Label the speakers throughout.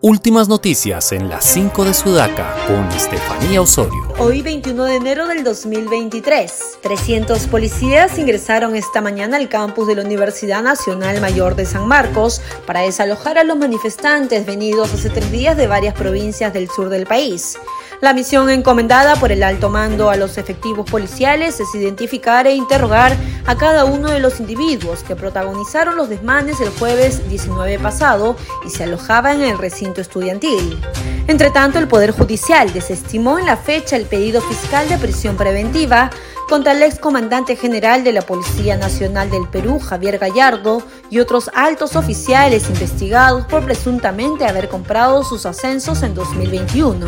Speaker 1: Últimas noticias en las 5 de Sudaca con Estefanía Osorio.
Speaker 2: Hoy 21 de enero del 2023, 300 policías ingresaron esta mañana al campus de la Universidad Nacional Mayor de San Marcos para desalojar a los manifestantes venidos hace tres días de varias provincias del sur del país. La misión encomendada por el alto mando a los efectivos policiales es identificar e interrogar a cada uno de los individuos que protagonizaron los desmanes el jueves 19 pasado y se alojaba en el recinto estudiantil. Entre tanto, el Poder Judicial desestimó en la fecha el pedido fiscal de prisión preventiva contra el excomandante general de la Policía Nacional del Perú, Javier Gallardo, y otros altos oficiales investigados por presuntamente haber comprado sus ascensos en 2021.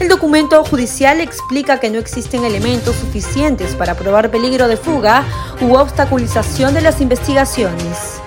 Speaker 2: El documento judicial explica que no existen elementos suficientes para probar peligro de fuga u obstaculización de las investigaciones.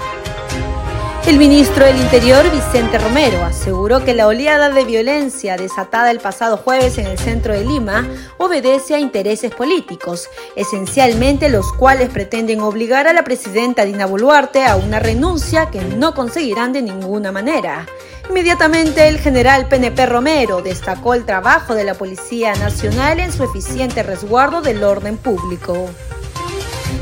Speaker 2: El ministro del Interior, Vicente Romero, aseguró que la oleada de violencia desatada el pasado jueves en el centro de Lima obedece a intereses políticos, esencialmente los cuales pretenden obligar a la presidenta Dina Boluarte a una renuncia que no conseguirán de ninguna manera. Inmediatamente el general PNP Romero destacó el trabajo de la Policía Nacional en su eficiente resguardo del orden público.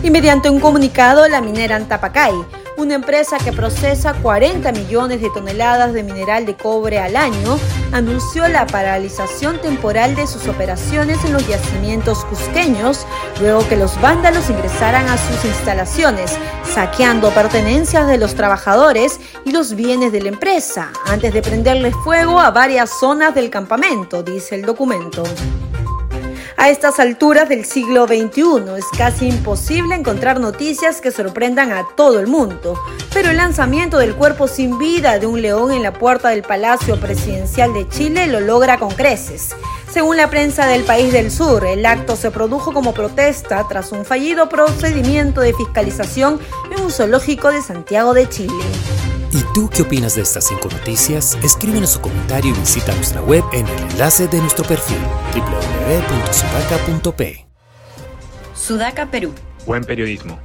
Speaker 2: Y mediante un comunicado, la minera Antapacay una empresa que procesa 40 millones de toneladas de mineral de cobre al año, anunció la paralización temporal de sus operaciones en los yacimientos cusqueños luego que los vándalos ingresaran a sus instalaciones, saqueando pertenencias de los trabajadores y los bienes de la empresa, antes de prenderle fuego a varias zonas del campamento, dice el documento. A estas alturas del siglo XXI es casi imposible encontrar noticias que sorprendan a todo el mundo, pero el lanzamiento del cuerpo sin vida de un león en la puerta del Palacio Presidencial de Chile lo logra con creces. Según la prensa del país del sur, el acto se produjo como protesta tras un fallido procedimiento de fiscalización en un zoológico de Santiago de Chile.
Speaker 1: ¿Y tú qué opinas de estas cinco noticias? Escríbenos su comentario y visita nuestra web en el enlace de nuestro perfil www.sudaca.p.
Speaker 3: Sudaca, Perú.
Speaker 4: Buen periodismo.